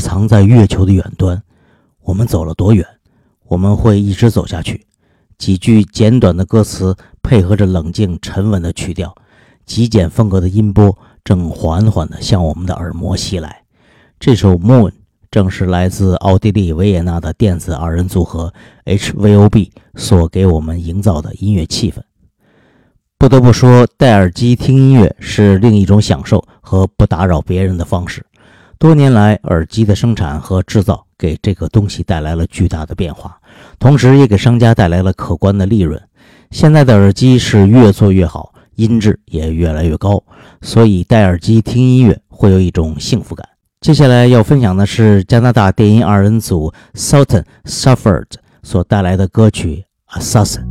藏在月球的远端。我们走了多远？我们会一直走下去。几句简短的歌词配合着冷静沉稳的曲调，极简风格的音波正缓缓地向我们的耳膜袭来。这首《Moon》正是来自奥地利维也纳的电子二人组合 HVOB 所给我们营造的音乐气氛。不得不说，戴耳机听音乐是另一种享受和不打扰别人的方式。多年来，耳机的生产和制造给这个东西带来了巨大的变化，同时也给商家带来了可观的利润。现在的耳机是越做越好，音质也越来越高，所以戴耳机听音乐会有一种幸福感。接下来要分享的是加拿大电音二人组 Sultan Suffered 所带来的歌曲《Assassin》。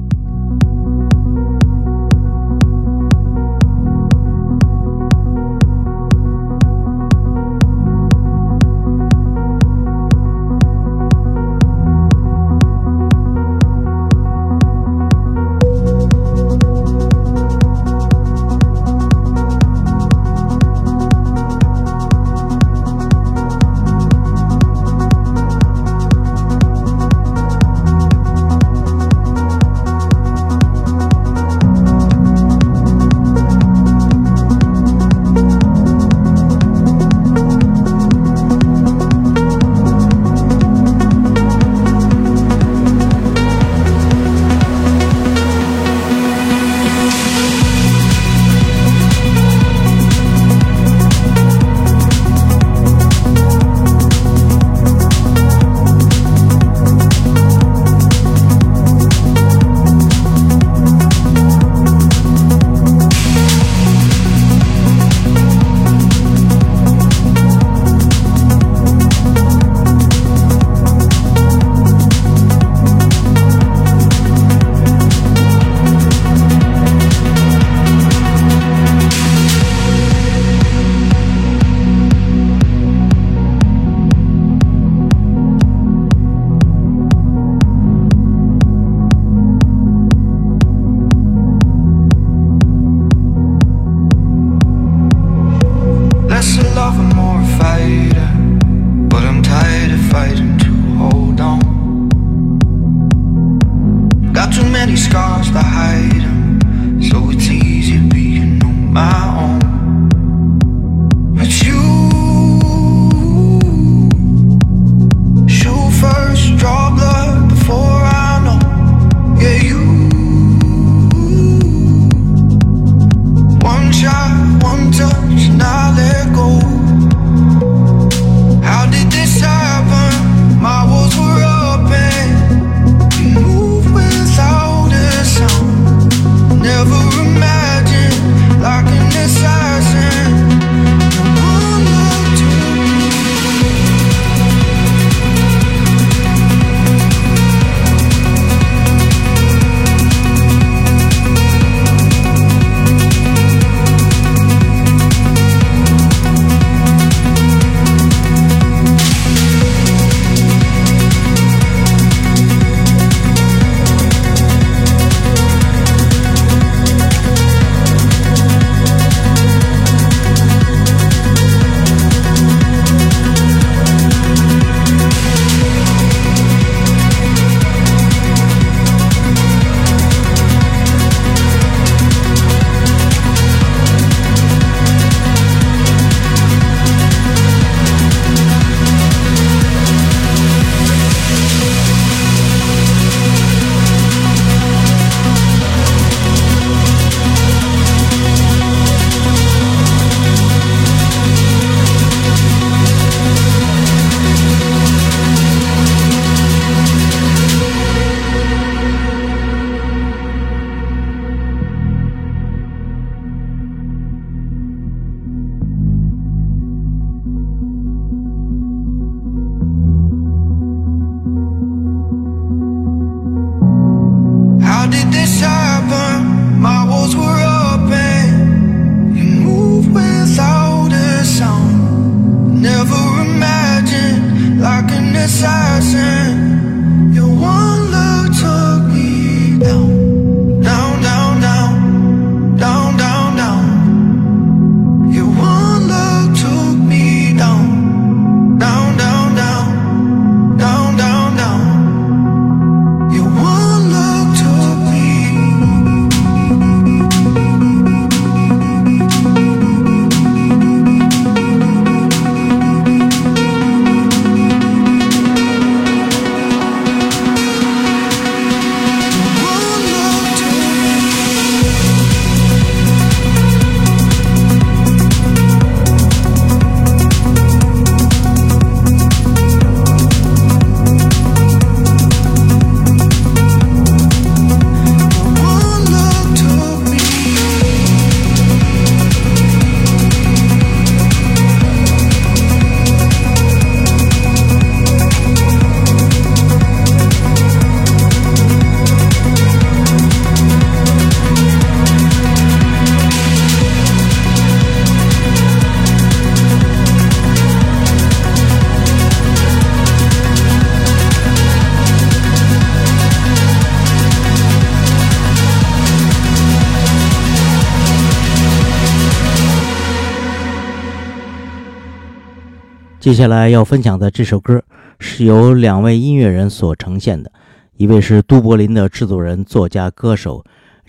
接下来要分享的这首歌是由两位音乐人所呈现的，一位是都柏林的制作人、作家、歌手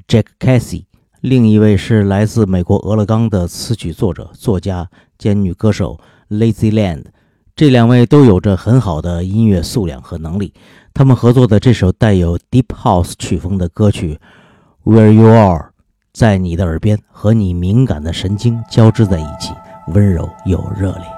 Jack Casey，另一位是来自美国俄勒冈的词曲作者、作家兼女歌手 Lazy Land。这两位都有着很好的音乐素养和能力。他们合作的这首带有 Deep House 曲风的歌曲《Where You Are》，在你的耳边和你敏感的神经交织在一起，温柔又热烈。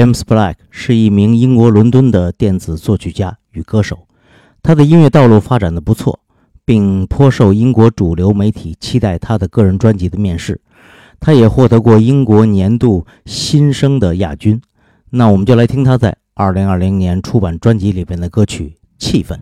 James Black 是一名英国伦敦的电子作曲家与歌手，他的音乐道路发展的不错，并颇受英国主流媒体期待他的个人专辑的面世。他也获得过英国年度新生的亚军。那我们就来听他在2020年出版专辑里边的歌曲《气氛》。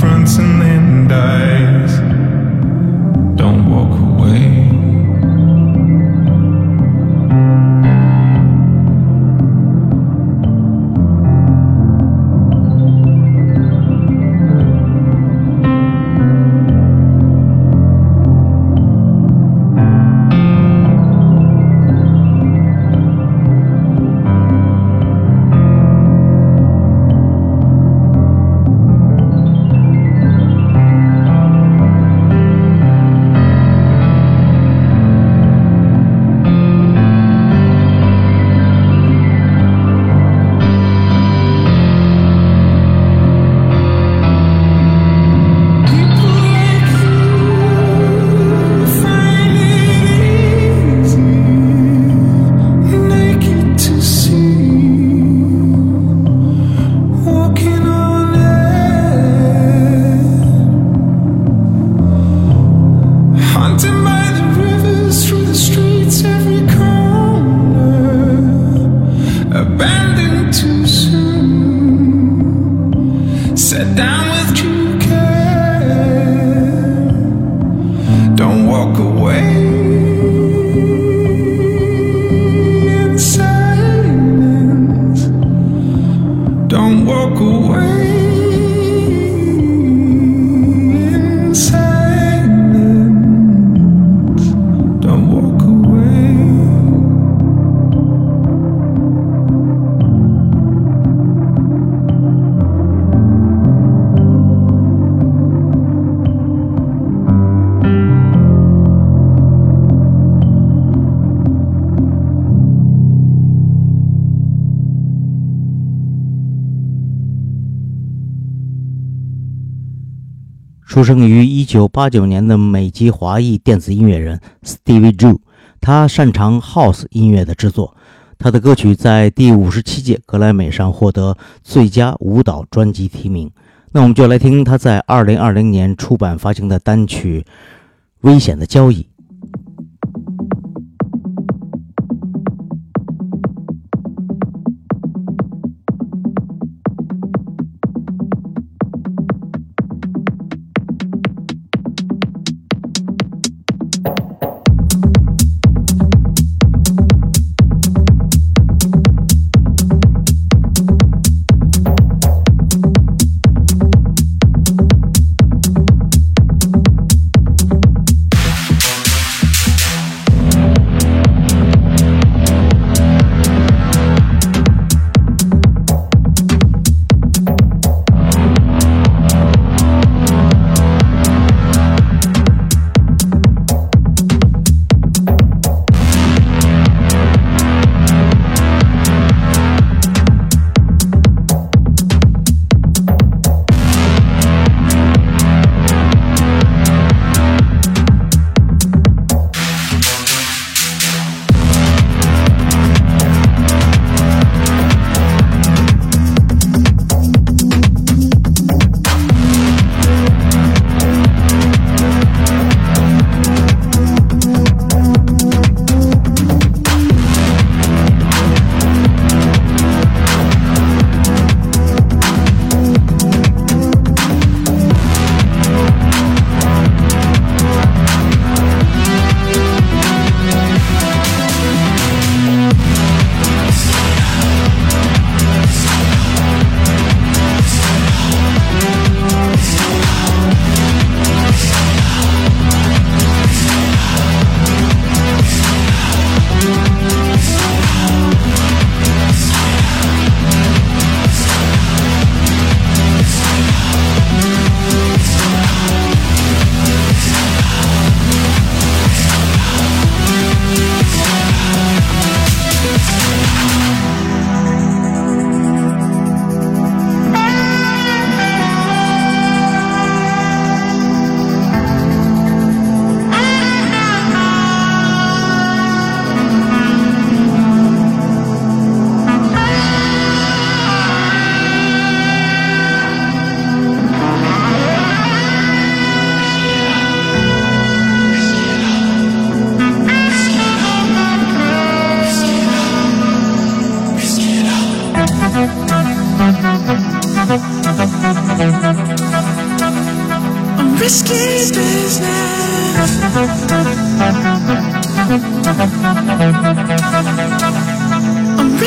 fronts and then die. Haunted by the rivers, through the streets, every 出生于一九八九年的美籍华裔电子音乐人 Stevie J，他擅长 House 音乐的制作。他的歌曲在第五十七届格莱美上获得最佳舞蹈专辑提名。那我们就来听他在二零二零年出版发行的单曲《危险的交易》。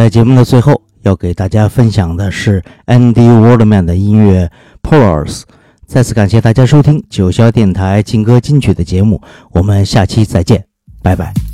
在节目的最后，要给大家分享的是 Andy Waldman 的音乐《Pulse》。再次感谢大家收听九霄电台劲歌金曲的节目，我们下期再见，拜拜。